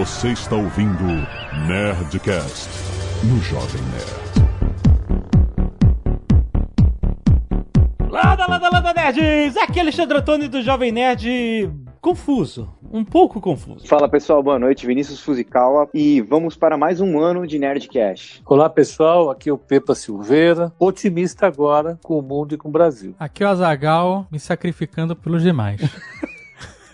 Você está ouvindo Nerdcast no Jovem Nerd. Lada, lada, lada, nerds! Aqui é Alexandre Antônio do Jovem Nerd. Confuso, um pouco confuso. Fala pessoal, boa noite, Vinícius Fuzikawa e vamos para mais um ano de Nerdcast. Olá pessoal, aqui é o Pepa Silveira, otimista agora com o mundo e com o Brasil. Aqui é o Azagal me sacrificando pelos demais.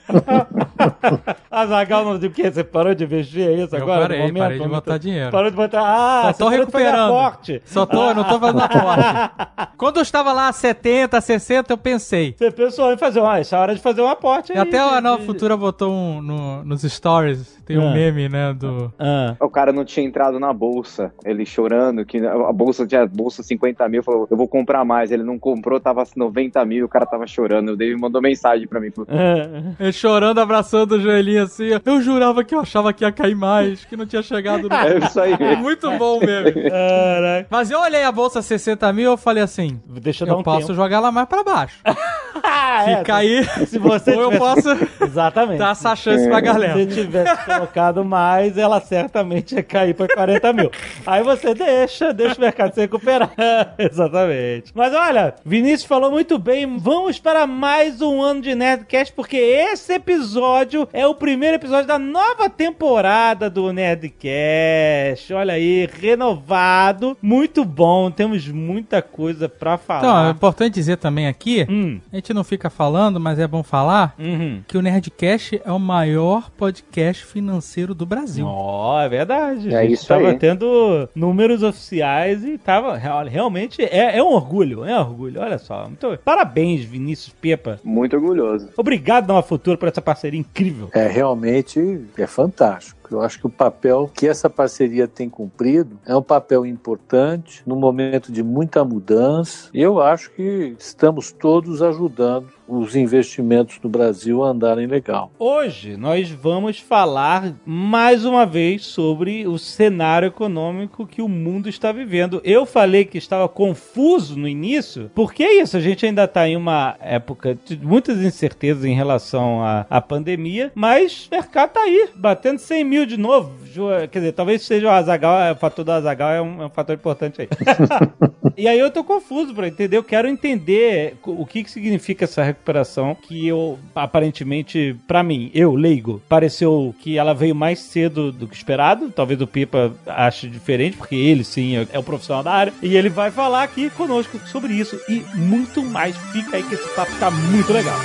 Azagal não sei o que, você parou de investir, é isso Eu agora? parei, momento, parei de botar dinheiro. Parou de botar. Ah, Só tô de recuperando. aporte. Só tô, não tô fazendo aporte. Quando eu estava lá a 70, 60, eu pensei. Você pensou em fazer uma. Essa é hora de fazer um aporte aí. Até a de- Nova de- Futura botou um no- nos stories, tem um Ah. meme, né, do... Ah. O cara não tinha entrado na bolsa, ele chorando, que a bolsa tinha bolsa 50 mil, falou, eu vou comprar mais. Ele não comprou, tava 90 mil, o cara tava chorando. O David mandou mensagem pra mim, falou, Ah. Ele chorando, abraçando o joelhinho assim. Eu jurava que eu achava que ia cair mais, que não tinha chegado no... é isso aí. Muito bom o meme. Caraca. Mas eu olhei a bolsa 60 mil eu falei assim, Deixa eu dar eu um posso tempo. jogar ela mais pra baixo. Ah, Se é, cair, Se você ou eu posso Exatamente. dar essa chance pra galera. Se tivesse colocado mais, ela certamente ia cair para 40 mil. Aí você deixa, deixa o mercado se recuperar. Exatamente. Mas olha, Vinícius falou muito bem. Vamos para mais um ano de Nerdcast, porque esse episódio é o primeiro episódio da nova temporada do Nerdcast. Olha aí, renovado. Muito bom. Temos muita coisa pra falar. Então, é importante dizer também aqui, Hum. a gente não fica falando, mas é bom falar, Uhum. que o Nerdcast é o maior podcast financeiro do Brasil. Ó, é verdade. É a gente isso tava aí. tendo números oficiais e tava. real- Realmente é, é um orgulho, é um orgulho. Olha só. Muito, parabéns, Vinícius Pepa. Muito orgulhoso. Obrigado, Nova Futura, por essa parceria incrível. É realmente é fantástico. Eu acho que o papel que essa parceria tem cumprido é um papel importante num momento de muita mudança. Eu acho que estamos todos ajudando os investimentos no Brasil andarem legal. Hoje nós vamos falar mais uma vez sobre o cenário econômico que o mundo está vivendo. Eu falei que estava confuso no início, porque é isso, a gente ainda está em uma época de muitas incertezas em relação à, à pandemia, mas o mercado está aí, batendo 100 mil de novo. Quer dizer, talvez seja o Azagal, o fator do Azagal é um, é um fator importante aí. E aí eu tô confuso pra entender, eu quero entender o que que significa essa recuperação que eu, aparentemente, pra mim, eu, leigo, pareceu que ela veio mais cedo do que esperado, talvez o Pipa ache diferente, porque ele sim é, é o profissional da área, e ele vai falar aqui conosco sobre isso e muito mais. Fica aí que esse papo tá muito legal.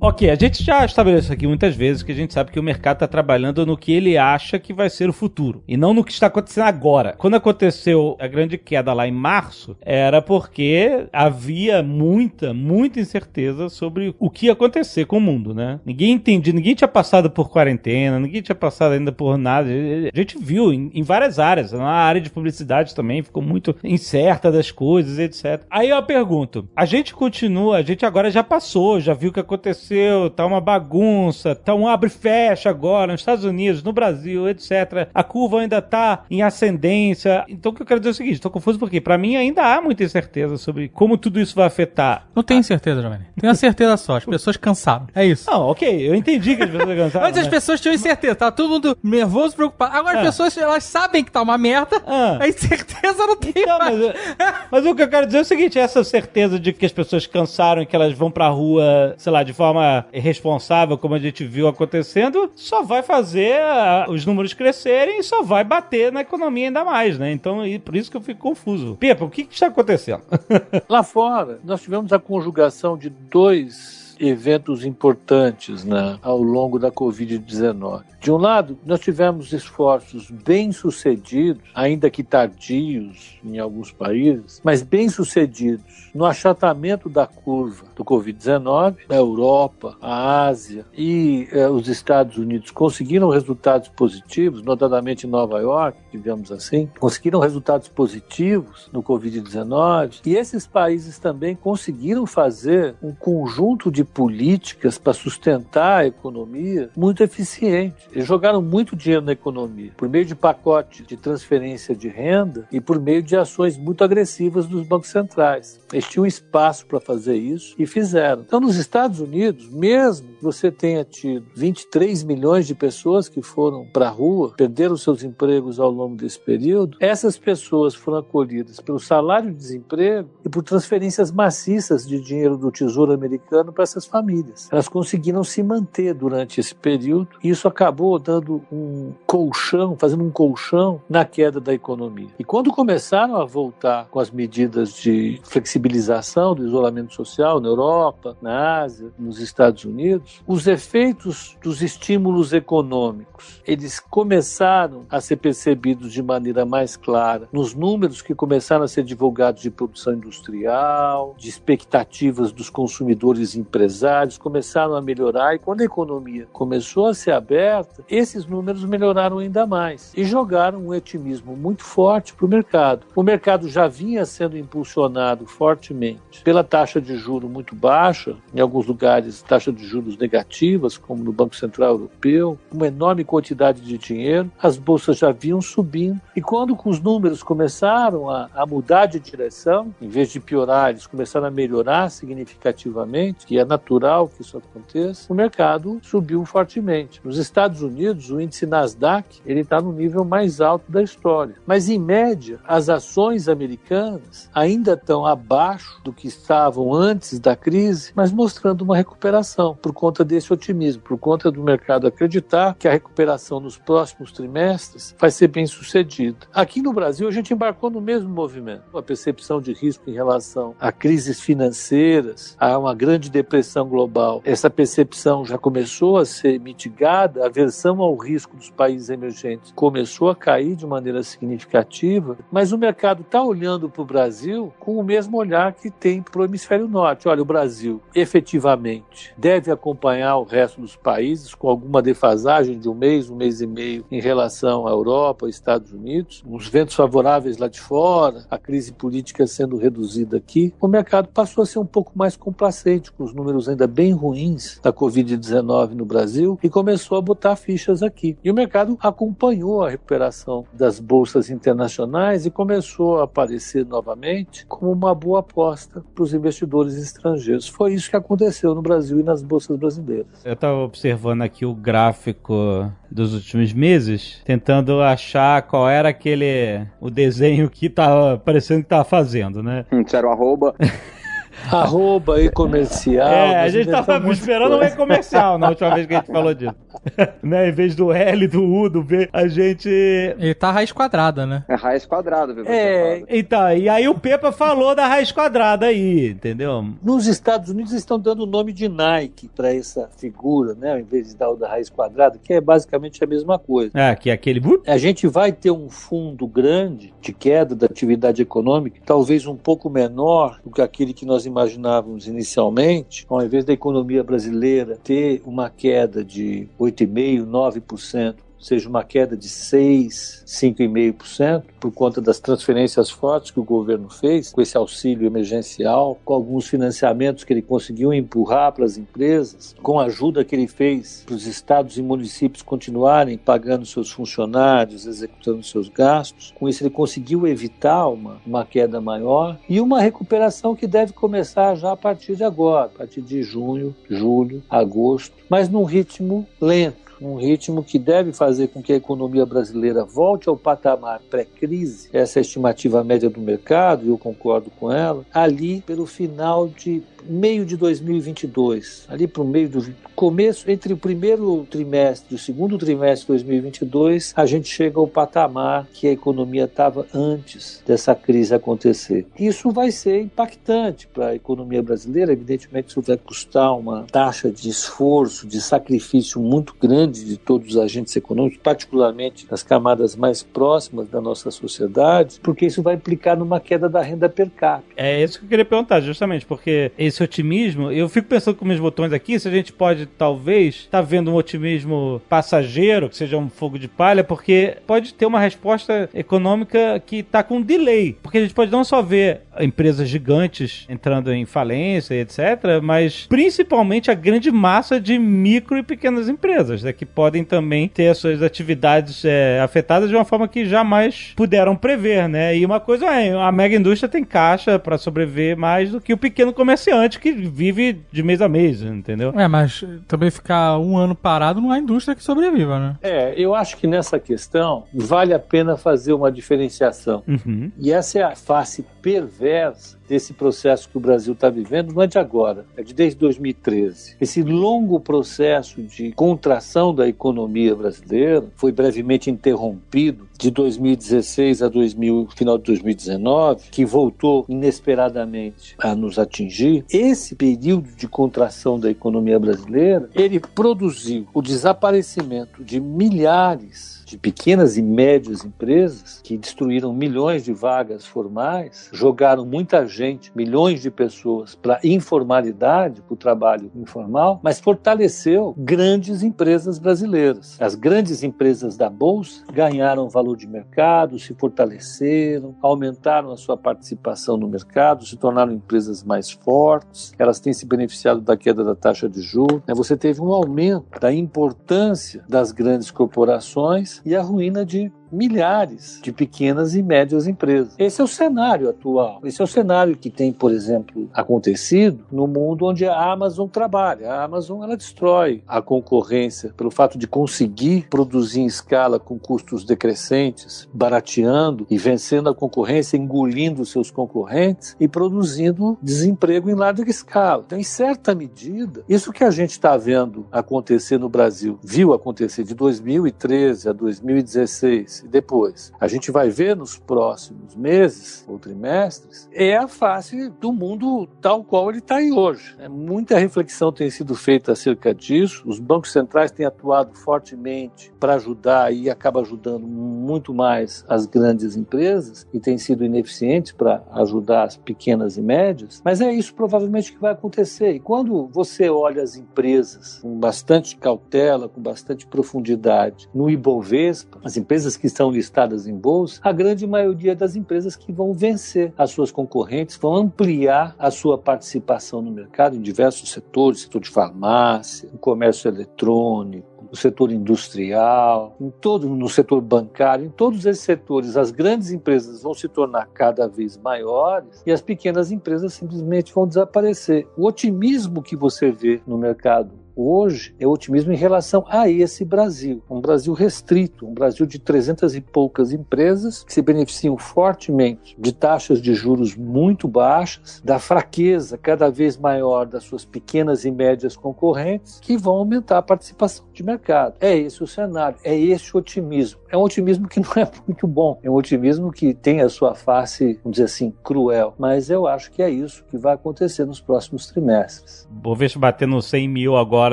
Ok, a gente já estabeleceu aqui muitas vezes que a gente sabe que o mercado está trabalhando no que ele acha que vai ser o futuro e não no que está acontecendo agora. Quando aconteceu a grande queda lá em março, era porque havia muita, muita incerteza sobre o que ia acontecer com o mundo, né? Ninguém entendia, ninguém tinha passado por quarentena, ninguém tinha passado ainda por nada. A gente viu em, em várias áreas, na área de publicidade também ficou muito incerta das coisas, etc. Aí eu pergunto, a gente continua, a gente agora já passou, já viu o que aconteceu, tá uma bagunça, tá um abre e fecha agora nos Estados Unidos, no Brasil, etc. A curva ainda tá em ascendência. Então o que eu quero dizer é o seguinte, tô confuso porque pra mim ainda há muita incerteza sobre como tudo isso vai afetar. Não tenho certeza, Giovanni. Tenho uma certeza só, as pessoas cansaram. É isso. Não, ok, eu entendi que as pessoas cansaram. Antes as né? pessoas tinham incerteza, tava todo mundo nervoso, preocupado. Agora Ah. as pessoas, elas sabem que tá uma merda, Ah. a incerteza não tem Então, mais. mas, mas o que eu quero dizer é o seguinte: essa certeza de que as pessoas cansaram e que elas vão pra rua, sei lá, de forma irresponsável, como a gente viu acontecendo, só vai fazer ah, os números crescerem e só vai bater na economia ainda mais, né? Então, e por isso que eu fico confuso. Pepa, o que, que está acontecendo? Lá fora, nós tivemos a conjugação de dois eventos importantes né, ao longo da Covid-19. De um lado, nós tivemos esforços bem-sucedidos, ainda que tardios em alguns países, mas bem-sucedidos no achatamento da curva do Covid-19. A Europa, a Ásia e eh, os Estados Unidos conseguiram resultados positivos, notadamente em Nova York, digamos assim, conseguiram resultados positivos no Covid-19 e esses países também conseguiram fazer um conjunto de políticas para sustentar a economia muito eficientes. Eles jogaram muito dinheiro na economia, por meio de pacotes de transferência de renda e por meio de ações muito agressivas dos bancos centrais. Eles tinham espaço para fazer isso e fizeram. Então, nos Estados Unidos, mesmo que você tenha tido 23 milhões de pessoas que foram para a rua, perderam seus empregos ao longo desse período, essas pessoas foram acolhidas pelo salário de desemprego e por transferências maciças de dinheiro do Tesouro Americano para essas famílias. Elas conseguiram se manter durante esse período e isso acabou dando um colchão, fazendo um colchão na queda da economia. E quando começaram a voltar com as medidas de flexibilização do isolamento social na Europa, na Ásia, nos Estados Unidos, os efeitos dos estímulos econômicos, eles começaram a ser percebidos de maneira mais clara nos números que começaram a ser divulgados de produção industrial, de expectativas dos consumidores e empresários, começaram a melhorar e quando a economia começou a ser aberta, esses números melhoraram ainda mais e jogaram um otimismo muito forte para o mercado. O mercado já vinha sendo impulsionado fortemente pela taxa de juro muito baixa, em alguns lugares taxa de juros negativas, como no Banco Central Europeu, uma enorme quantidade de dinheiro, as bolsas já vinham subindo e quando os números começaram a, a mudar de direção, em vez de piorar, eles começaram a melhorar significativamente, que é natural que isso aconteça, o mercado subiu fortemente. Nos Estados Unidos, o índice Nasdaq ele está no nível mais alto da história, mas em média as ações americanas ainda estão abaixo do que estavam antes da crise, mas mostrando uma recuperação por conta desse otimismo, por conta do mercado acreditar que a recuperação nos próximos trimestres vai ser bem sucedida. Aqui no Brasil a gente embarcou no mesmo movimento, a percepção de risco em relação a crises financeiras, a uma grande depressão global. Essa percepção já começou a ser mitigada, a aversão ao risco dos países emergentes começou a cair de maneira significativa, mas o mercado está olhando para o Brasil com o mesmo olhar que tem para o hemisfério norte. Olha, o Brasil efetivamente deve acompanhar o resto dos países com alguma defasagem de um mês, um mês e meio em relação à Europa, Estados Unidos, os ventos favoráveis lá de fora, a crise política sendo reduzida aqui, o mercado passou a ser um pouco mais complacente com os números ainda bem ruins da Covid-19 no Brasil e começou a botar fichas aqui. E o mercado acompanhou a recuperação das bolsas internacionais e começou a aparecer novamente como uma boa aposta para os investidores estrangeiros. Foi isso que aconteceu no Brasil e nas bolsas brasileiras. Eu estava observando aqui o gráfico dos últimos meses, tentando achar qual era aquele o desenho que tava parecendo que tava fazendo, né? Hum, Disseram arroba. Arroba e comercial. É, a gente tava esperando um e-comercial na última vez que a gente falou disso. né? Em vez do L, do U, do B, a gente. Ele tá raiz quadrada, né? É raiz quadrada, viu? É, então, e aí o Pepa falou da raiz quadrada aí, entendeu? Nos Estados Unidos eles estão dando o nome de Nike para essa figura, né? Ao invés de dar o da raiz quadrada, que é basicamente a mesma coisa. É, que é aquele. A gente vai ter um fundo grande de queda da atividade econômica, talvez um pouco menor do que aquele que nós imaginávamos inicialmente, ao invés da economia brasileira ter uma queda de 8,5%, 9%, seja uma queda de 6, 5,5% por conta das transferências fortes que o governo fez com esse auxílio emergencial, com alguns financiamentos que ele conseguiu empurrar para as empresas, com a ajuda que ele fez para os estados e municípios continuarem pagando seus funcionários, executando seus gastos. Com isso ele conseguiu evitar uma, uma queda maior e uma recuperação que deve começar já a partir de agora, a partir de junho, julho, agosto, mas num ritmo lento um ritmo que deve fazer com que a economia brasileira volte ao patamar pré-crise, essa é a estimativa média do mercado, e eu concordo com ela, ali pelo final de meio de 2022, ali para o meio do começo, entre o primeiro trimestre e o segundo trimestre de 2022, a gente chega ao patamar que a economia estava antes dessa crise acontecer. Isso vai ser impactante para a economia brasileira, evidentemente isso vai custar uma taxa de esforço, de sacrifício muito grande de todos os agentes econômicos, particularmente nas camadas mais próximas da nossa sociedade, porque isso vai implicar numa queda da renda per capita. É isso que eu queria perguntar, justamente, porque esse otimismo, eu fico pensando com meus botões aqui, se a gente pode, talvez, estar tá vendo um otimismo passageiro, que seja um fogo de palha, porque pode ter uma resposta econômica que está com delay. Porque a gente pode não só ver empresas gigantes entrando em falência, etc., mas principalmente a grande massa de micro e pequenas empresas, né, que podem também ter as suas atividades é, afetadas de uma forma que jamais puderam prever, né? E uma coisa é, a mega indústria tem caixa para sobreviver mais do que o pequeno comerciante que vive de mês a mês, entendeu? É, mas também ficar um ano parado não há indústria que sobreviva, né? É, eu acho que nessa questão vale a pena fazer uma diferenciação. Uhum. E essa é a face perversa desse processo que o Brasil está vivendo não é de agora, é de desde 2013. Esse longo processo de contração da economia brasileira foi brevemente interrompido de 2016 a 2000, final de 2019, que voltou inesperadamente a nos atingir. Esse período de contração da economia brasileira, ele produziu o desaparecimento de milhares de pequenas e médias empresas que destruíram milhões de vagas formais, jogaram muita gente, milhões de pessoas para informalidade, para o trabalho informal, mas fortaleceu grandes empresas brasileiras. As grandes empresas da bolsa ganharam valor de mercado, se fortaleceram, aumentaram a sua participação no mercado, se tornaram empresas mais fortes. Elas têm se beneficiado da queda da taxa de juros. Você teve um aumento da importância das grandes corporações e a ruína de milhares de pequenas e médias empresas. Esse é o cenário atual. Esse é o cenário que tem, por exemplo, acontecido no mundo onde a Amazon trabalha. A Amazon ela destrói a concorrência pelo fato de conseguir produzir em escala com custos decrescentes, barateando e vencendo a concorrência, engolindo seus concorrentes e produzindo desemprego em larga escala. Então, em certa medida, isso que a gente está vendo acontecer no Brasil, viu acontecer de 2013 a 2016 e depois, a gente vai ver nos próximos meses ou trimestres, é a face do mundo tal qual ele está hoje. É, muita reflexão tem sido feita acerca disso, os bancos centrais têm atuado fortemente para ajudar e acaba ajudando muito mais as grandes empresas e têm sido ineficientes para ajudar as pequenas e médias, mas é isso provavelmente que vai acontecer. E quando você olha as empresas com bastante cautela, com bastante profundidade no Ibovespa, as empresas que estão listadas em bolsa, a grande maioria das empresas que vão vencer as suas concorrentes, vão ampliar a sua participação no mercado em diversos setores, setor de farmácia, comércio eletrônico, no setor industrial, em todo no setor bancário, em todos esses setores, as grandes empresas vão se tornar cada vez maiores e as pequenas empresas simplesmente vão desaparecer. O otimismo que você vê no mercado hoje é otimismo em relação a esse Brasil, um Brasil restrito, um Brasil de 300 e poucas empresas que se beneficiam fortemente de taxas de juros muito baixas, da fraqueza cada vez maior das suas pequenas e médias concorrentes, que vão aumentar a participação de mercado. É esse o cenário, é esse o otimismo. É um otimismo que não é muito bom, é um otimismo que tem a sua face, vamos dizer assim, cruel, mas eu acho que é isso que vai acontecer nos próximos trimestres. Bovespa batendo 100 mil agora,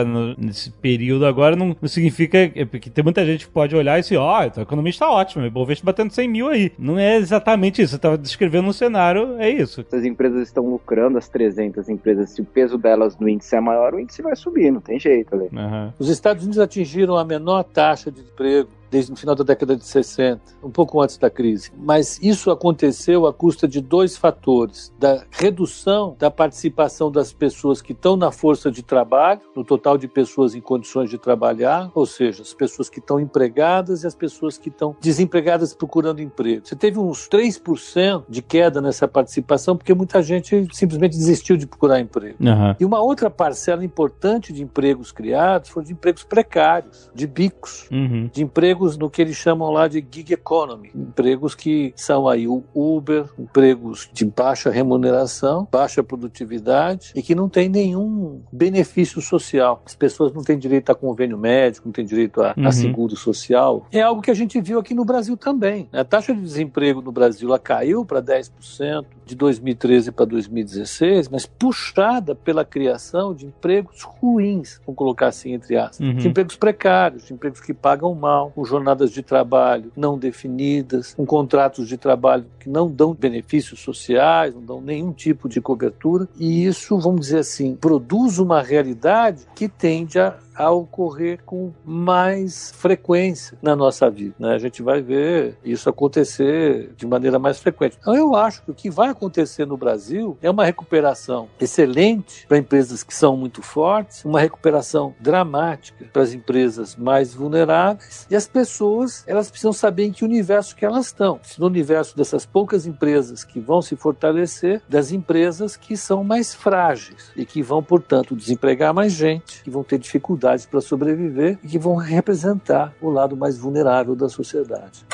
no- nesse período agora, não, não significa... é Porque tem muita gente que pode olhar e dizer, ó, a economia está ótima, o Bovespa batendo 100 mil aí. Não é exatamente isso, você estava descrevendo um cenário, é isso. Essas empresas estão lucrando, as 300 empresas, se o peso delas no índice é maior, o índice vai subir, não tem jeito ali. Aham. Os Estados Unidos atingiram a menor taxa de emprego desde o final da década de 60, um pouco antes da crise. Mas isso aconteceu à custa de dois fatores: da redução da participação das pessoas que estão na força de trabalho, no total de pessoas em condições de trabalhar, ou seja, as pessoas que estão empregadas e as pessoas que estão desempregadas procurando emprego. Você teve uns 3% de queda nessa participação porque muita gente simplesmente desistiu de procurar emprego. Aham. E uma outra parcela importante de empregos criados foram de empregos precários, de bicos, Uhum. de empregos no que eles chamam lá de gig economy, empregos que são aí o Uber, empregos de baixa remuneração, baixa produtividade e que não tem nenhum benefício social. As pessoas não têm direito a convênio médico, não têm direito a, a Uhum. seguro social. É algo que a gente viu aqui no Brasil também. A taxa de desemprego no Brasil ela caiu para 10% de 2013 para 2016, mas puxada pela criação de empregos ruins, vamos colocar assim entre aspas, Uhum. de empregos precários, de empregos que pagam mal, com jornadas de trabalho não definidas, com contratos de trabalho que não dão benefícios sociais, não dão nenhum tipo de cobertura, e isso, vamos dizer assim, produz uma realidade que tende a a ocorrer com mais frequência na nossa vida. Né? A gente vai ver isso acontecer de maneira mais frequente. Então, eu acho que o que vai acontecer no Brasil é uma recuperação excelente para empresas que são muito fortes, uma recuperação dramática para as empresas mais vulneráveis e as pessoas elas precisam saber em que universo que elas estão. No universo dessas poucas empresas que vão se fortalecer, das empresas que são mais frágeis e que vão, portanto, desempregar mais gente, que vão ter para sobreviver e que vão representar o lado mais vulnerável da sociedade.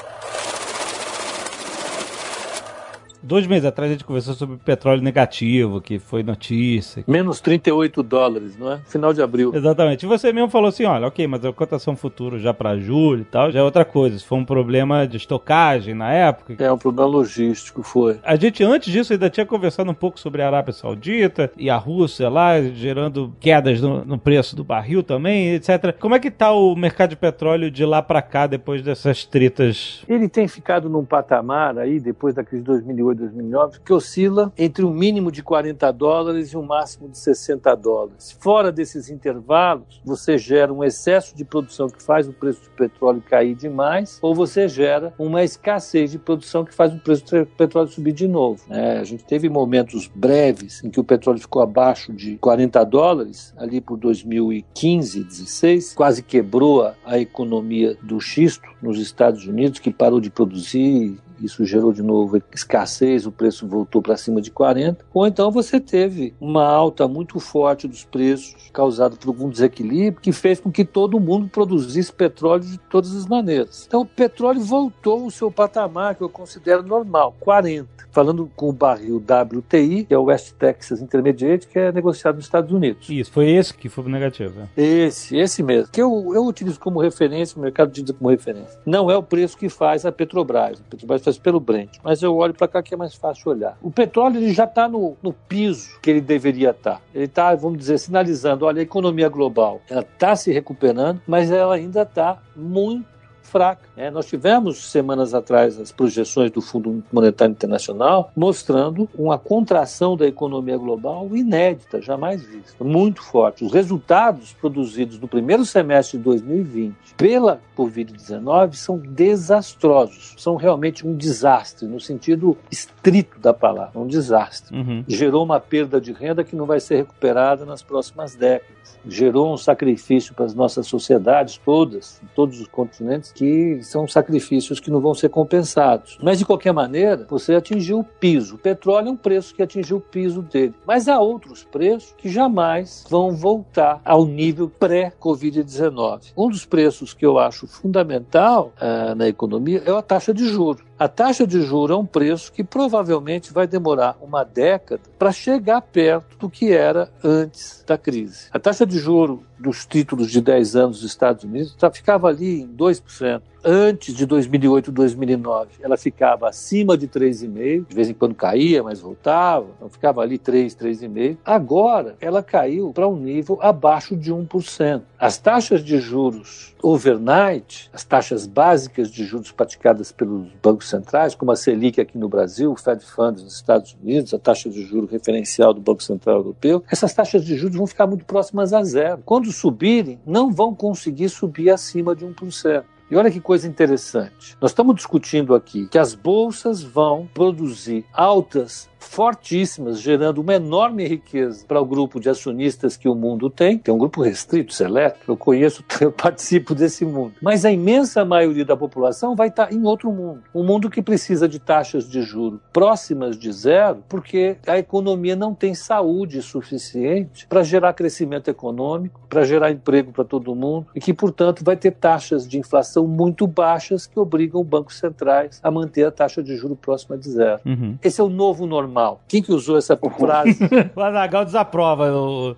Dois meses atrás a gente conversou sobre petróleo negativo, que foi notícia. Menos 38 dólares, não é? Final de abril. Exatamente. E você mesmo falou assim: olha, ok, mas a cotação futuro já para julho e tal, já é outra coisa. Se foi um problema de estocagem na época. É um problema logístico, foi. A gente, antes disso, ainda tinha conversado um pouco sobre a Arábia Saudita e a Rússia lá, gerando quedas no, no preço do barril também, etc. Como é que tá o mercado de petróleo de lá para cá depois dessas tretas? Ele tem ficado num patamar aí, depois da crise de 2008, 2009, que oscila entre um mínimo de 40 dólares e um máximo de 60 dólares. Fora desses intervalos, você gera um excesso de produção que faz o preço do petróleo cair demais, ou você gera uma escassez de produção que faz o preço do petróleo subir de novo. É, a gente teve momentos breves em que o petróleo ficou abaixo de 40 dólares, ali por 2015, 16, quase quebrou a economia do xisto nos Estados Unidos, que parou de produzir isso gerou de novo escassez, o preço voltou para cima de 40, ou então você teve uma alta muito forte dos preços causada por algum desequilíbrio que fez com que todo mundo produzisse petróleo de todas as maneiras. Então o petróleo voltou ao seu patamar que eu considero normal, 40. Falando com o barril WTI, que é o West Texas Intermediate, que é negociado nos Estados Unidos. Isso, foi esse que foi negativo. Né? Esse, esse mesmo. Que eu, eu utilizo como referência, o mercado utiliza como referência. Não é o preço que faz a Petrobras. A Petrobras faz pelo Brent. Mas eu olho para cá que é mais fácil olhar. O petróleo ele já está no, no piso que ele deveria estar. Tá. Ele está, vamos dizer, sinalizando: olha, a economia global ela está se recuperando, mas ela ainda está muito fraca. É, nós tivemos semanas atrás as projeções do Fundo Monetário Internacional mostrando uma contração da economia global inédita, jamais vista, muito forte. Os resultados produzidos no primeiro semestre de 2020 pela Covid-19 são desastrosos, são realmente um desastre, no sentido estrito da palavra, um desastre. Uhum. Gerou uma perda de renda que não vai ser recuperada nas próximas décadas. Gerou um sacrifício para as nossas sociedades todas, em todos os continentes, que são sacrifícios que não vão ser compensados. Mas, de qualquer maneira, você atingiu o piso. O petróleo é um preço que atingiu o piso dele. Mas há outros preços que jamais vão voltar ao nível pré-Covid-19. Um dos preços que eu acho fundamental uh, na economia é a taxa de juros. A taxa de juros é um preço que provavelmente vai demorar uma década para chegar perto do que era antes da crise. A taxa de juros dos títulos de 10 anos dos Estados Unidos tá, ficava ali em 2% antes de 2008, 2009, ela ficava acima de 3,5, de vez em quando caía, mas voltava, então ficava ali 3, 3,5. Agora, ela caiu para um nível abaixo de 1%. As taxas de juros overnight, as taxas básicas de juros praticadas pelos bancos centrais, como a Selic aqui no Brasil, o Fed Funds nos Estados Unidos, a taxa de juros referencial do Banco Central Europeu, essas taxas de juros vão ficar muito próximas a zero. Quando subirem, não vão conseguir subir acima de 1%. E olha que coisa interessante. Nós estamos discutindo aqui que as bolsas vão produzir altas fortíssimas, gerando uma enorme riqueza para o grupo de acionistas que o mundo tem. Tem um grupo restrito, seleto, eu conheço, eu participo desse mundo. Mas a imensa maioria da população vai estar em outro mundo. Um mundo que precisa de taxas de juro próximas de zero, porque a economia não tem saúde suficiente para gerar crescimento econômico, para gerar emprego para todo mundo, e que, portanto, vai ter taxas de inflação muito baixas que obrigam bancos centrais a manter a taxa de juro próxima de zero. Uhum. Esse é o novo normal normal. Quem que usou essa frase? o Azagal desaprova. O...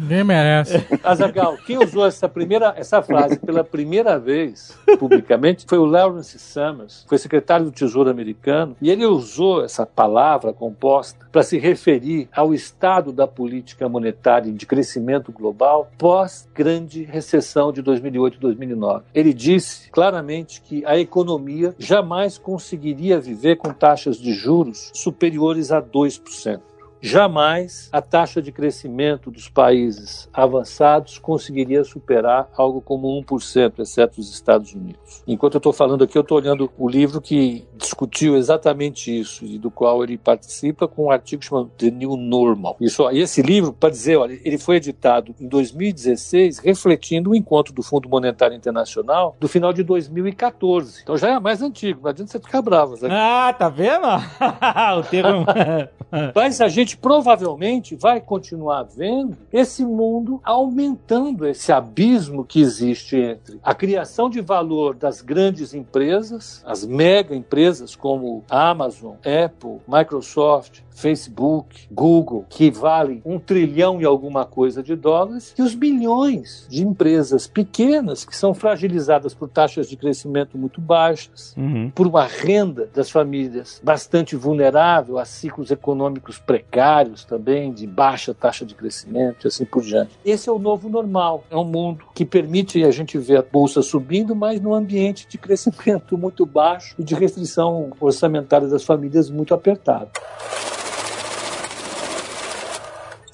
Ninguém merece. Azagal, quem usou essa, primeira, essa frase pela primeira vez publicamente foi o Lawrence Summers, foi secretário do Tesouro americano, e ele usou essa palavra composta para se referir ao estado da política monetária de crescimento global pós grande recessão de 2008 e 2009. Ele disse claramente que a economia jamais conseguiria viver com taxas de juros superiores a 2%. Jamais a taxa de crescimento dos países avançados conseguiria superar algo como 1%, exceto os Estados Unidos. Enquanto eu estou falando aqui, eu estou olhando o livro que discutiu exatamente isso e do qual ele participa com um artigo chamado The New Normal. Isso, e esse livro, para dizer, olha, ele foi editado em 2016, refletindo o encontro do Fundo Monetário Internacional do final de 2014. Então já é mais antigo, não adianta você ficar bravo. Sabe? Ah, tá vendo? o termo. Mas a gente provavelmente vai continuar vendo esse mundo aumentando esse abismo que existe entre a criação de valor das grandes empresas, as mega empresas como Amazon, Apple, Microsoft, Facebook, Google, que valem um trilhão e alguma coisa de dólares, e os bilhões de empresas pequenas que são fragilizadas por taxas de crescimento muito baixas, Uhum. por uma renda das famílias bastante vulnerável a ciclos econômicos precários também, de baixa taxa de crescimento e assim por diante. Esse é o novo normal. É um mundo que permite a gente ver a bolsa subindo, mas num ambiente de crescimento muito baixo e de restrição orçamentária das famílias muito apertado.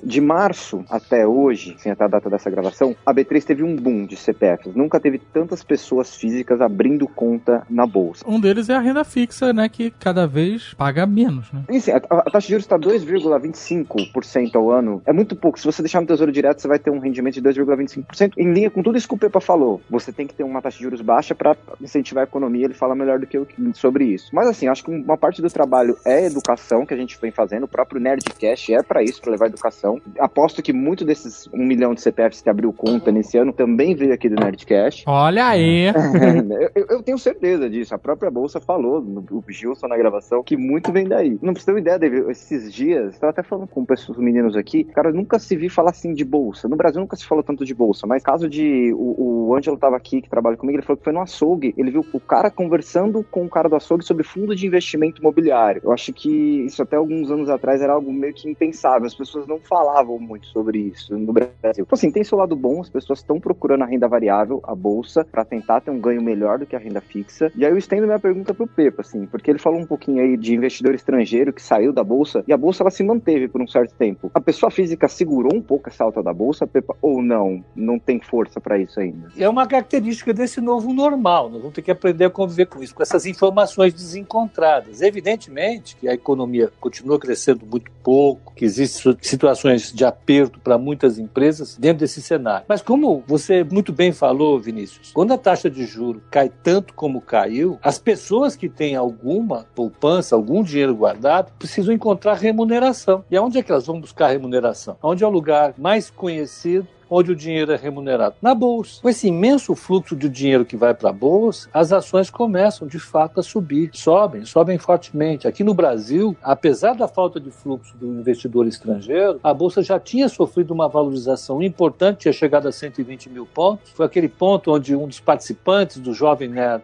De março até hoje, sem até a data dessa gravação, a B3 teve um boom de CPFs. Nunca teve tantas pessoas físicas abrindo conta na bolsa. Um deles é a renda fixa, né? Que cada vez paga menos, né? A, a taxa de juros está 2,25% ao ano. É muito pouco. Se você deixar no Tesouro Direto, você vai ter um rendimento de 2,25%. Em linha com tudo isso que o Pepa falou. Você tem que ter uma taxa de juros baixa para incentivar a economia. Ele fala melhor do que eu sobre isso. Mas assim, acho que uma parte do trabalho é educação que a gente vem fazendo. O próprio Nerdcast é para isso, para levar educação. Aposto que muito desses um milhão de CPFs que abriu conta nesse ano também veio aqui do Nerdcast. Olha aí. eu, eu- eu tenho certeza disso. A própria Bolsa falou, no- o Gilson na gravação, que muito vem daí. Não precisa ter uma ideia, David. Esses dias, estava até falando com pessoas, meninos aqui, cara, nunca se vi falar assim de Bolsa. No Brasil nunca se falou tanto de Bolsa, mas caso de. O, o Ângelo tava aqui, que trabalha comigo, ele falou que foi no açougue. Ele viu o cara conversando com o cara do açougue sobre fundo de investimento imobiliário. Eu acho que isso até alguns anos atrás era algo meio que impensável. As pessoas não falavam muito sobre isso no Brasil. Então, assim, tem seu lado bom, as pessoas estão procurando a renda variável, a bolsa, para tentar ter um ganho melhor do que a renda fixa. E aí eu estendo minha pergunta pro Pepa, assim, porque ele falou um pouquinho aí de investidor estrangeiro que saiu da bolsa e a bolsa ela se manteve por um certo tempo. A pessoa física segurou um pouco essa alta da bolsa, Pepa, ou não? Não tem força para isso ainda? É uma característica desse novo normal. Nós vamos ter que aprender a conviver com isso, com essas informações desencontradas. Evidentemente que a economia continua crescendo muito pouco, que existem situações de aperto para muitas empresas dentro desse cenário. Mas como você muito bem falou, Vinícius, quando a taxa de juro cai tanto como caiu, as pessoas que têm alguma poupança, algum dinheiro guardado, precisam encontrar remuneração. E aonde é que elas vão buscar remuneração? Onde é o lugar mais conhecido onde o dinheiro é remunerado? Na bolsa. Com esse imenso fluxo de dinheiro que vai para a bolsa, as ações começam de fato a subir. Sobem, sobem fortemente. Aqui no Brasil, apesar da falta de fluxo do investidor estrangeiro, a bolsa já tinha sofrido uma valorização importante, tinha chegado a 120 mil pontos. Foi aquele ponto onde um dos participantes do Jovem Nerd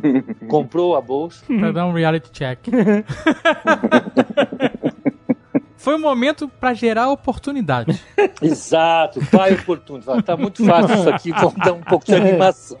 comprou a bolsa. Pra dar um reality check. Foi um momento pra gerar oportunidade. Exato, vai oportunidade. Tá muito fácil isso aqui, vamos dar um pouco de animação.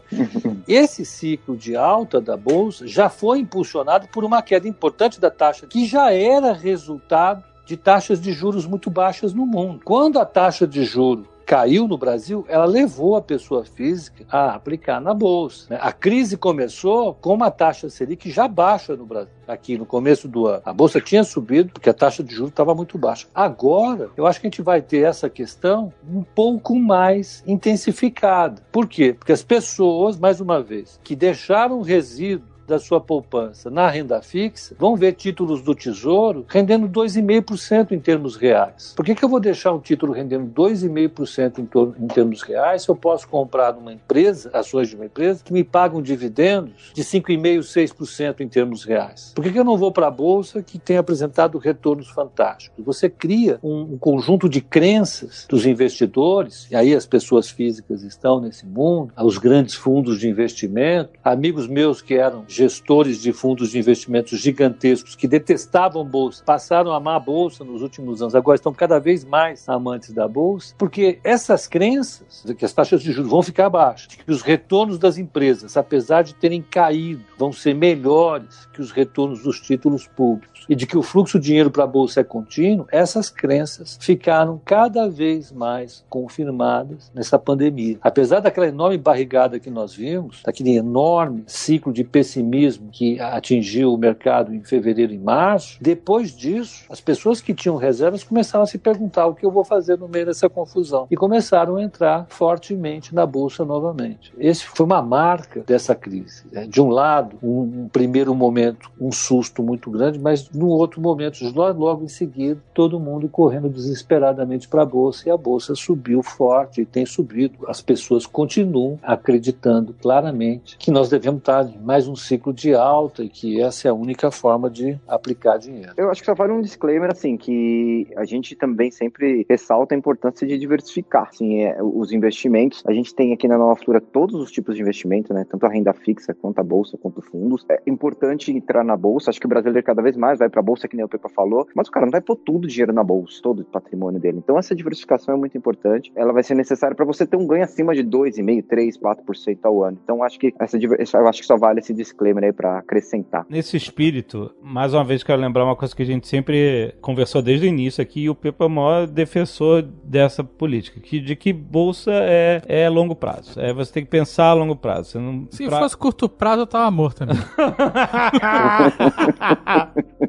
Esse ciclo de alta da bolsa já foi impulsionado por uma queda importante da taxa, que já era resultado de taxas de juros muito baixas no mundo. Quando a taxa de juros caiu no Brasil, ela levou a pessoa física a aplicar na bolsa. né? A crise começou com uma taxa Selic já baixa no Brasil. Aqui no começo do ano, a bolsa tinha subido porque a taxa de juros estava muito baixa. Agora, eu acho que a gente vai ter essa questão um pouco mais intensificada. Por quê? Porque as pessoas, mais uma vez, que deixaram resíduo da sua poupança na renda fixa, vão ver títulos do Tesouro rendendo 2,5% em termos reais. Por que, que eu vou deixar um título rendendo 2,5% em, em termos reais se eu posso comprar numa empresa, ações de uma empresa, que me pagam dividendos de 5,5%, 6% em termos reais? Por que, que eu não vou para a Bolsa que tem apresentado retornos fantásticos? Você cria um, um conjunto de crenças dos investidores, e aí as pessoas físicas estão nesse mundo, os grandes fundos de investimento, amigos meus que eram gestores de fundos de investimentos gigantescos que detestavam bolsa, passaram a amar a bolsa nos últimos anos, agora estão cada vez mais amantes da bolsa, porque essas crenças de que as taxas de juros vão ficar baixas, de que os retornos das empresas, apesar de terem caído, vão ser melhores que os retornos dos títulos públicos e de que o fluxo de dinheiro para a bolsa é contínuo, essas crenças ficaram cada vez mais confirmadas nessa pandemia. Apesar daquela enorme barrigada que nós vimos, daquele enorme ciclo de pessimismo que atingiu o mercado em fevereiro e março, depois disso, as pessoas que tinham reservas começaram a se perguntar o que eu vou fazer no meio dessa confusão e começaram a entrar fortemente na bolsa novamente. Esse foi uma marca dessa crise. Né? De um lado, um, um primeiro momento, um susto muito grande, mas no outro momento, logo, logo em seguida, todo mundo correndo desesperadamente para a bolsa e a bolsa subiu forte e tem subido. As pessoas continuam acreditando claramente que nós devemos estar em mais um ciclo de alta e que essa é a única forma de aplicar dinheiro. Eu acho que só vale um disclaimer assim que a gente também sempre ressalta a importância de diversificar, assim, é, os investimentos. A gente tem aqui na Nova Futura todos os tipos de investimento, né? Tanto a renda fixa quanto a bolsa, quanto fundos. É importante entrar na bolsa. Acho que o brasileiro cada vez mais vai para a bolsa, que nem o Pepa falou, mas o cara não vai pôr todo o dinheiro na bolsa, todo o patrimônio dele. Então essa diversificação é muito importante. Ela vai ser necessária para você ter um ganho acima de 2,5, 3, 4% ao ano. Então acho que essa eu acho que só vale esse disclaimer aí para acrescentar. Nesse espírito, mais uma vez quero lembrar uma coisa que a gente sempre conversou desde o início aqui, e o Pepa é o maior defensor dessa política, que, de que bolsa é, é longo prazo. É, você tem que pensar a longo prazo. Você não, Se pra... fosse curto prazo, eu tava morto também.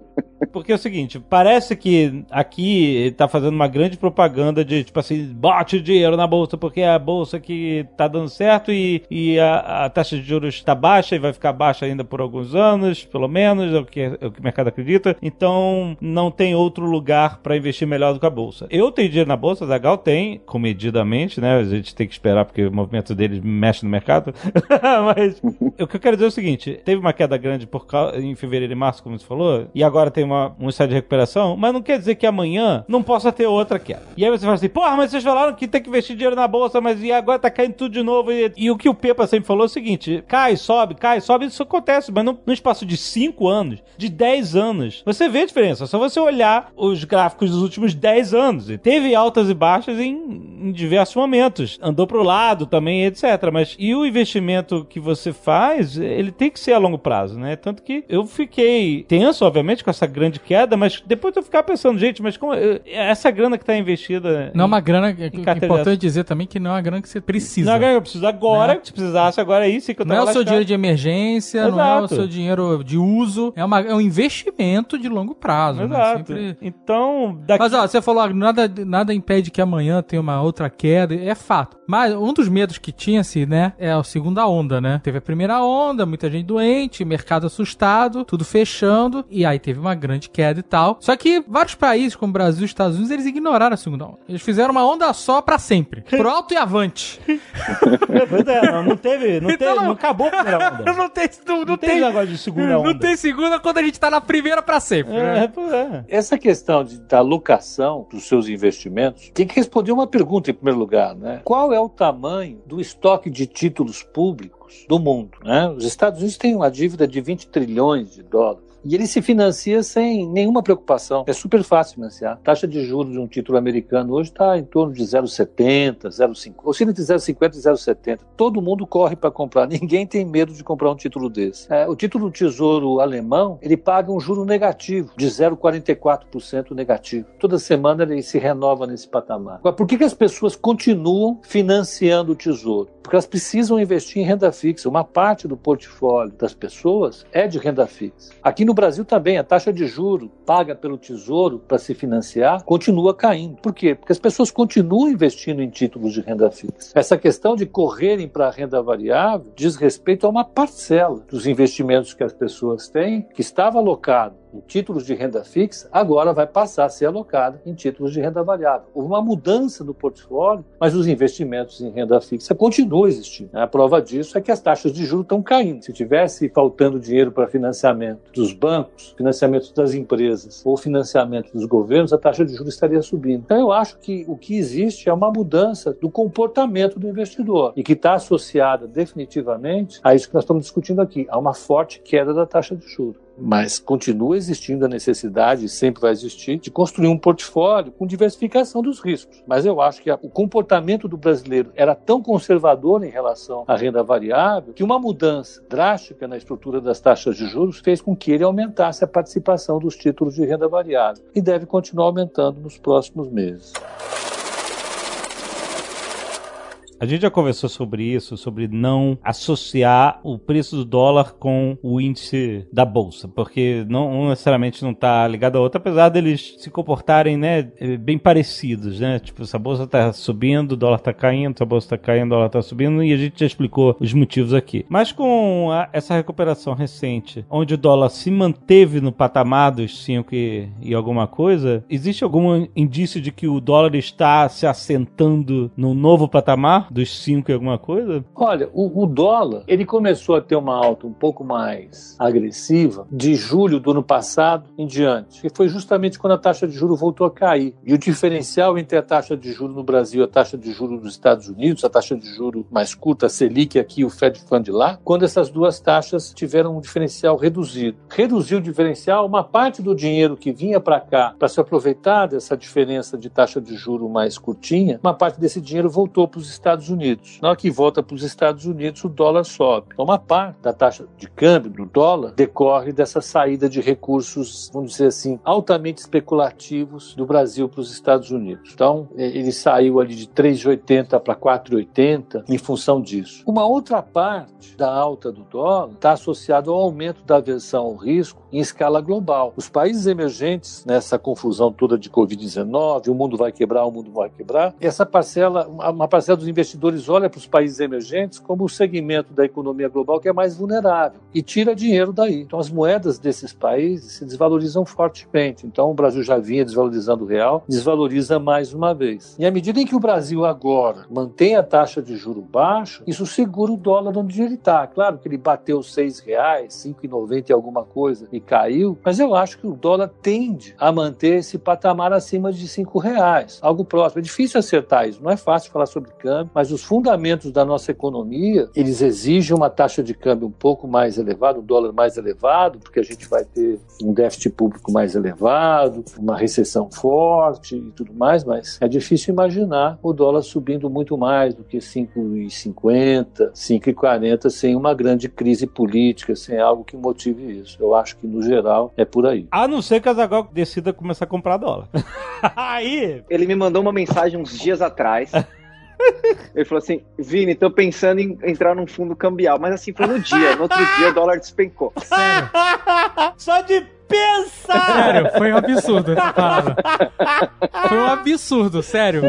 Porque é o seguinte, parece que aqui tá fazendo uma grande propaganda de, tipo assim, bote dinheiro na bolsa, porque é a bolsa que tá dando certo e, e a, a taxa de juros está baixa e vai ficar baixa ainda por alguns anos, pelo menos, é o que, é o, que o mercado acredita. Então, não tem outro lugar para investir melhor do que a bolsa. Eu tenho dinheiro na bolsa, a Zagal tem, comedidamente, né? A gente tem que esperar porque o movimento deles mexe no mercado. Mas o que eu quero dizer é o seguinte: teve uma queda grande por, em fevereiro e março, como você falou, e agora tem uma, um estado de recuperação, mas não quer dizer que amanhã não possa ter outra queda. E aí você fala assim, porra, mas vocês falaram que tem que investir dinheiro na bolsa, mas e agora tá caindo tudo de novo. E, e o que o Pepa sempre falou é o seguinte: cai, sobe, cai, sobe, isso acontece, mas no, espaço de 5 anos, de 10 anos, você vê a diferença. É só você olhar os gráficos dos últimos 10 anos. E teve altas e baixas em, em diversos momentos. Andou pro lado também, etc. Mas e o investimento que você faz, ele tem que ser a longo prazo, né? Tanto que eu fiquei tenso, obviamente, com essa grande queda, mas depois eu ficar pensando, gente, mas como essa grana que está investida. Não é uma grana. É importante dizer também que não é uma grana que você precisa. Não é uma grana que eu preciso agora, né? se precisasse agora é isso que eu Não é o seu dinheiro de emergência, Exato. não é o seu dinheiro de uso, é, uma, é um investimento de longo prazo. Né? Exato. Né? Sempre... Então, daqui... Mas ó, você falou, nada, nada impede que amanhã tenha uma outra queda, é fato. Mas um dos medos que tinha-se, né, é a segunda onda, né? Teve a primeira onda, muita gente doente, mercado assustado, tudo fechando, e aí teve uma grande queda e tal. Só que vários países, como Brasil e Estados Unidos, eles ignoraram a segunda onda. Eles fizeram uma onda só pra sempre. Pro alto e avante. é, não, não teve, não, então, teve, não acabou a primeira onda. Não tem, não, não, não tem, tem negócio de segunda onda. Não tem segunda quando a gente tá na primeira pra sempre. É, né? é. Essa questão de, da alocação dos seus investimentos tem que responder uma pergunta em primeiro lugar, né? Qual é o tamanho do estoque de títulos públicos do mundo, né? Os Estados Unidos têm uma dívida de 20 trilhões de dólares. E ele se financia sem nenhuma preocupação. É super fácil financiar. A taxa de juros de um título americano hoje está em torno de 0,70, 0,50. Oscila entre 0,50 e 0,70. Todo mundo corre para comprar. Ninguém tem medo de comprar um título desse. É, o título do Tesouro alemão, ele paga um juro negativo, de 0,44% negativo. Toda semana ele se renova nesse patamar. Agora, por que, que as pessoas continuam financiando o Tesouro? Porque elas precisam investir em renda fixa. Uma parte do portfólio das pessoas é de renda fixa. Aqui no Brasil também, a taxa de juro paga pelo Tesouro para se financiar continua caindo. Por quê? Porque as pessoas continuam investindo em títulos de renda fixa. Essa questão de correrem para a renda variável diz respeito a uma parcela dos investimentos que as pessoas têm que estava alocado em títulos de renda fixa, agora vai passar a ser alocada em títulos de renda variável. Houve uma mudança no portfólio, mas os investimentos em renda fixa continuam existindo. A prova disso é que as taxas de juros estão caindo. Se tivesse faltando dinheiro para financiamento dos bancos, financiamento das empresas ou financiamento dos governos, a taxa de juros estaria subindo. Então eu acho que o que existe é uma mudança do comportamento do investidor e que está associada definitivamente a isso que nós estamos discutindo aqui, a uma forte queda da taxa de juros mas continua existindo a necessidade, sempre vai existir, de construir um portfólio com diversificação dos riscos. Mas eu acho que o comportamento do brasileiro era tão conservador em relação à renda variável que uma mudança drástica na estrutura das taxas de juros fez com que ele aumentasse a participação dos títulos de renda variável e deve continuar aumentando nos próximos meses. A gente já conversou sobre isso, sobre não associar o preço do dólar com o índice da bolsa, porque não, necessariamente não está ligado a outra, apesar deles se comportarem, né, bem parecidos, né? Tipo, se a bolsa está subindo, o dólar está caindo, se a bolsa está caindo, o dólar está subindo, e a gente já explicou os motivos aqui. Mas com a, essa recuperação recente, onde o dólar se manteve no patamar dos 5 e, e alguma coisa, existe algum indício de que o dólar está se assentando no novo patamar? Dos 5 e alguma coisa? Olha, o, o, dólar, ele começou a ter uma alta um pouco mais agressiva de julho do ano passado em diante, que foi justamente quando a taxa de juros voltou a cair. E o diferencial entre a taxa de juros no Brasil e a taxa de juros nos Estados Unidos, a taxa de juros mais curta, a Selic aqui, o Fed Fund lá, quando essas duas taxas tiveram um diferencial reduzido. Reduziu o diferencial, uma parte do dinheiro que vinha para cá para se aproveitar dessa diferença de taxa de juro mais curtinha, uma parte desse dinheiro voltou para os Estados Estados Unidos. Na hora que volta para os Estados Unidos, o dólar sobe. Então, uma parte da taxa de câmbio do dólar decorre dessa saída de recursos, vamos dizer assim, altamente especulativos do Brasil para os Estados Unidos. Então, ele saiu ali de 3,80 para 4,80 em função disso. Uma outra parte da alta do dólar está associada ao aumento da aversão ao risco em escala global. Os países emergentes, nessa confusão toda de Covid-19, o mundo vai quebrar, o mundo vai quebrar, essa parcela, uma parcela dos investidores investidores olham para os países emergentes como o segmento da economia global que é mais vulnerável e tira dinheiro daí. Então, as moedas desses países se desvalorizam fortemente. Então, o Brasil já vinha desvalorizando o real, desvaloriza mais uma vez. E à medida em que o Brasil agora mantém a taxa de juro baixo, isso segura o dólar onde ele está. Claro que ele bateu seis reais, 5,90 e alguma coisa e caiu, mas eu acho que o dólar tende a manter esse patamar acima de cinco reais, algo próximo. É difícil acertar isso, não é fácil falar sobre câmbio, mas os fundamentos da nossa economia, eles exigem uma taxa de câmbio um pouco mais elevada, um dólar mais elevado, porque a gente vai ter um déficit público mais elevado, uma recessão forte e tudo mais, mas é difícil imaginar o dólar subindo muito mais do que 5,50, 5,40 sem uma grande crise política, sem algo que motive isso. Eu acho que, no geral, é por aí. A não ser que a Zagal decida começar a comprar dólar. aí... Ele me mandou uma mensagem uns dias atrás Ele falou assim: Vini, tô pensando em entrar num fundo cambial. Mas assim, foi no dia. No outro dia o dólar despencou. Sério? Só de pensar! Sério, foi um absurdo essa parada. Foi um absurdo, sério.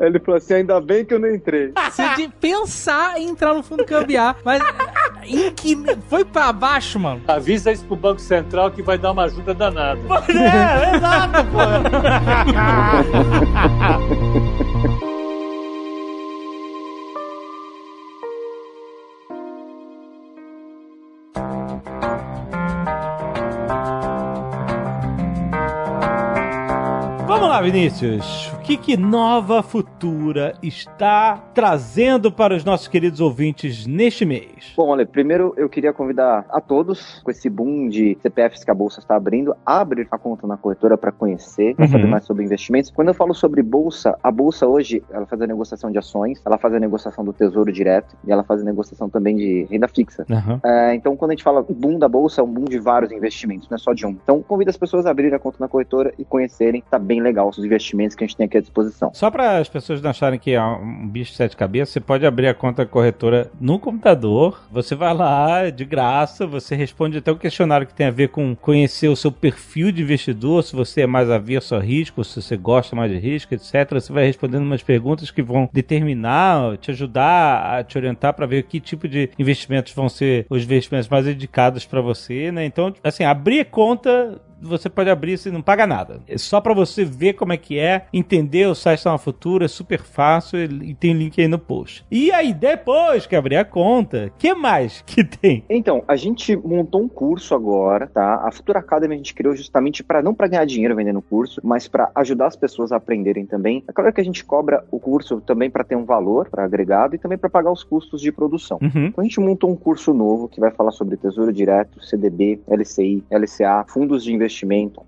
Ele falou assim: ainda bem que eu não entrei. Você de pensar em entrar no fundo cambiar, mas em que foi pra baixo, mano. Avisa isso pro Banco Central que vai dar uma ajuda danada. É, exato, pô. lá, Vinícius. O que, que Nova Futura está trazendo para os nossos queridos ouvintes neste mês? Bom, olha, primeiro eu queria convidar a todos, com esse boom de CPFs que a Bolsa está abrindo, a abrir a conta na corretora para conhecer, para uhum. saber mais sobre investimentos. Quando eu falo sobre Bolsa, a Bolsa hoje, ela faz a negociação de ações, ela faz a negociação do Tesouro Direto e ela faz a negociação também de renda fixa. Uhum. É, então, quando a gente fala boom da Bolsa, é um boom de vários investimentos, não é só de um. Então, convido as pessoas a abrirem a conta na corretora e conhecerem, tá bem legal os investimentos que a gente tem aqui à disposição. Só para as pessoas não acharem que é um bicho de sete cabeças, você pode abrir a conta corretora no computador. Você vai lá de graça, você responde até o questionário que tem a ver com conhecer o seu perfil de investidor, se você é mais avesso a risco, se você gosta mais de risco, etc. Você vai respondendo umas perguntas que vão determinar, te ajudar a te orientar para ver que tipo de investimentos vão ser os investimentos mais indicados para você, né? Então, assim, abrir conta você pode abrir e não paga nada. É só para você ver como é que é, entender o site da Futura, é super fácil e tem link aí no post. E aí, depois que abrir a conta, que mais que tem? Então, a gente montou um curso agora, tá? A Futura Academy a gente criou justamente para não para ganhar dinheiro vendendo curso, mas para ajudar as pessoas a aprenderem também. É claro que a gente cobra o curso também para ter um valor para agregado e também para pagar os custos de produção. Uhum. Então a gente montou um curso novo que vai falar sobre tesouro direto, CDB, LCI, LCA, fundos de investimento,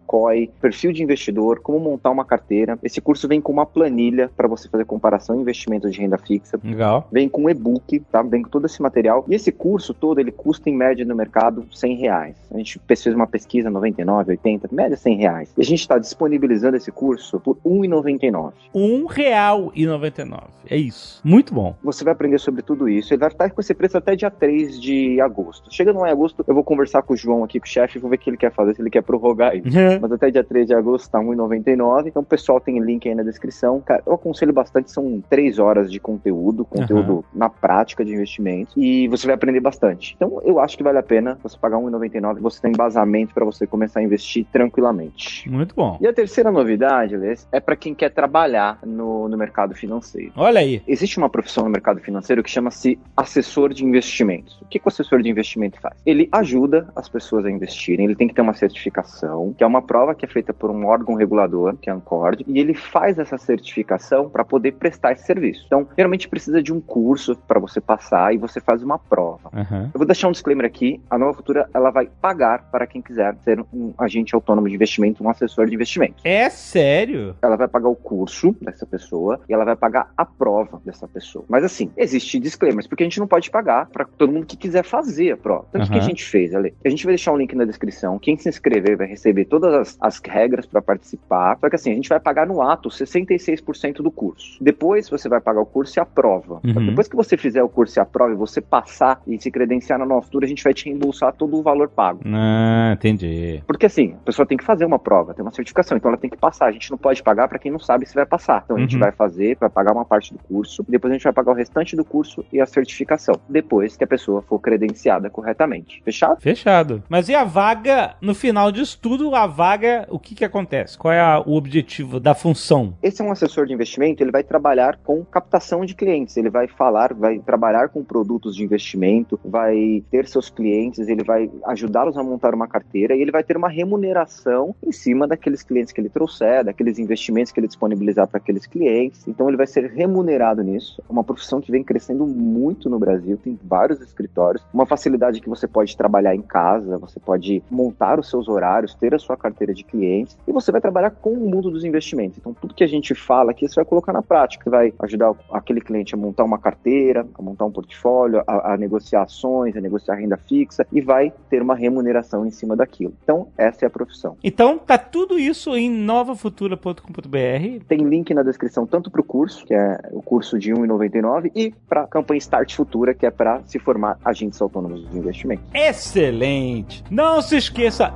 COI, perfil de investidor, como montar uma carteira. Esse curso vem com uma planilha para você fazer comparação de investimento de renda fixa. Legal. Vem com e-book, tá? Vem com todo esse material. E esse curso todo, ele custa em média no mercado 100 reais. A gente fez uma pesquisa 99, 80, média 100 reais. E a gente está disponibilizando esse curso por R$ 1,99. Um real e 99. É isso. Muito bom. Você vai aprender sobre tudo isso. Ele vai estar com esse preço até dia 3 de agosto. Chegando lá em agosto, eu vou conversar com o João aqui, com o chefe, vou ver o que ele quer fazer, se ele quer prorrogar isso. Mas até dia 3 de agosto tá R$1,99. Então, o pessoal tem link aí na descrição. Cara, eu aconselho bastante, são três horas de conteúdo, conteúdo na prática de investimento. E você vai aprender bastante. Então, eu acho que vale a pena você pagar R$1,99. Você tem embasamento para você começar a investir tranquilamente. Muito bom. E a terceira novidade, Lês, é para quem quer trabalhar no, no mercado financeiro. Olha aí. Existe uma profissão no mercado financeiro que chama-se assessor de investimentos. O que, que o assessor de investimento faz? Ele ajuda as pessoas a investirem, ele tem que ter uma certificação, que é uma prova que é feita por um órgão regulador, que é a Ancord, e ele faz essa certificação para poder prestar esse serviço. Então, geralmente precisa de um curso para você passar e você faz uma prova. Uhum. Eu vou deixar um disclaimer aqui, a Nova Futura ela vai pagar para quem quiser ser um agente autônomo de investimento, um assessor de investimento. É sério? Ela vai pagar o curso dessa pessoa e ela vai pagar a prova dessa pessoa. Mas assim, existe disclaimers, porque a gente não pode pagar para todo mundo que quiser fazer a prova. Então, o que a gente fez, Ale? A gente vai deixar um link na descrição. Quem se inscrever vai receber todas as, as regras para participar. Só que assim, a gente vai pagar no ato 66% do curso. Depois você vai pagar o curso e a prova. Uhum. Depois que você fizer o curso e a prova e você passar e se credenciar na Nova Futura, a gente vai te reembolsar todo o valor pago. Ah, entendi. Porque assim, a pessoa tem que fazer uma prova, tem uma certificação, então ela tem que passar. A gente não pode pagar para quem não sabe se vai passar. Então a gente Uhum. vai fazer, vai pagar uma parte do curso, depois a gente vai pagar o restante do curso e a certificação, depois que a pessoa for credenciada corretamente. Fechado? Fechado. Mas e a vaga, no final disso tudo, a vaga, o que que acontece? Qual é a- o objetivo da função? Esse é um assessor de investimento, ele vai trabalhar com captação de clientes, ele vai falar, vai trabalhar com produtos de investimento, vai ter seus clientes, ele vai ajudá-los a montar uma carteira e ele vai ter uma remuneração em cima daqueles clientes que ele trouxer, daqueles investimentos que ele disponibilizar para aqueles clientes. Então ele vai ser remunerado nisso. É uma profissão que vem crescendo muito no Brasil, tem vários escritórios, uma facilidade que você pode trabalhar em casa, você pode montar os seus horários, ter a sua carteira de clientes e você vai trabalhar com o mundo dos investimentos. Então, tudo que a gente fala aqui, você vai colocar na prática. Vai ajudar aquele cliente a montar uma carteira, a montar um portfólio, a, a negociar ações, a negociar renda fixa e vai ter uma remuneração em cima daquilo. Então, essa é a profissão. Então, tá tudo isso em novafutura.com.br. Tem link na descrição tanto para o curso, que é o curso de R$ 1,99, e para a campanha Start Futura, que é para se formar agentes autônomos de investimento. Excelente! Não se esqueça,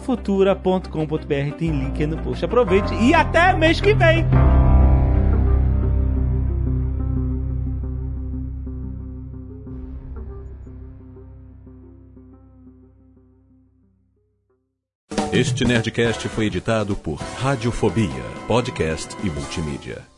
novafutura.com.br tem link aí no post. Aproveite e até mês que vem! Este Nerdcast foi editado por Radiofobia, podcast e multimídia.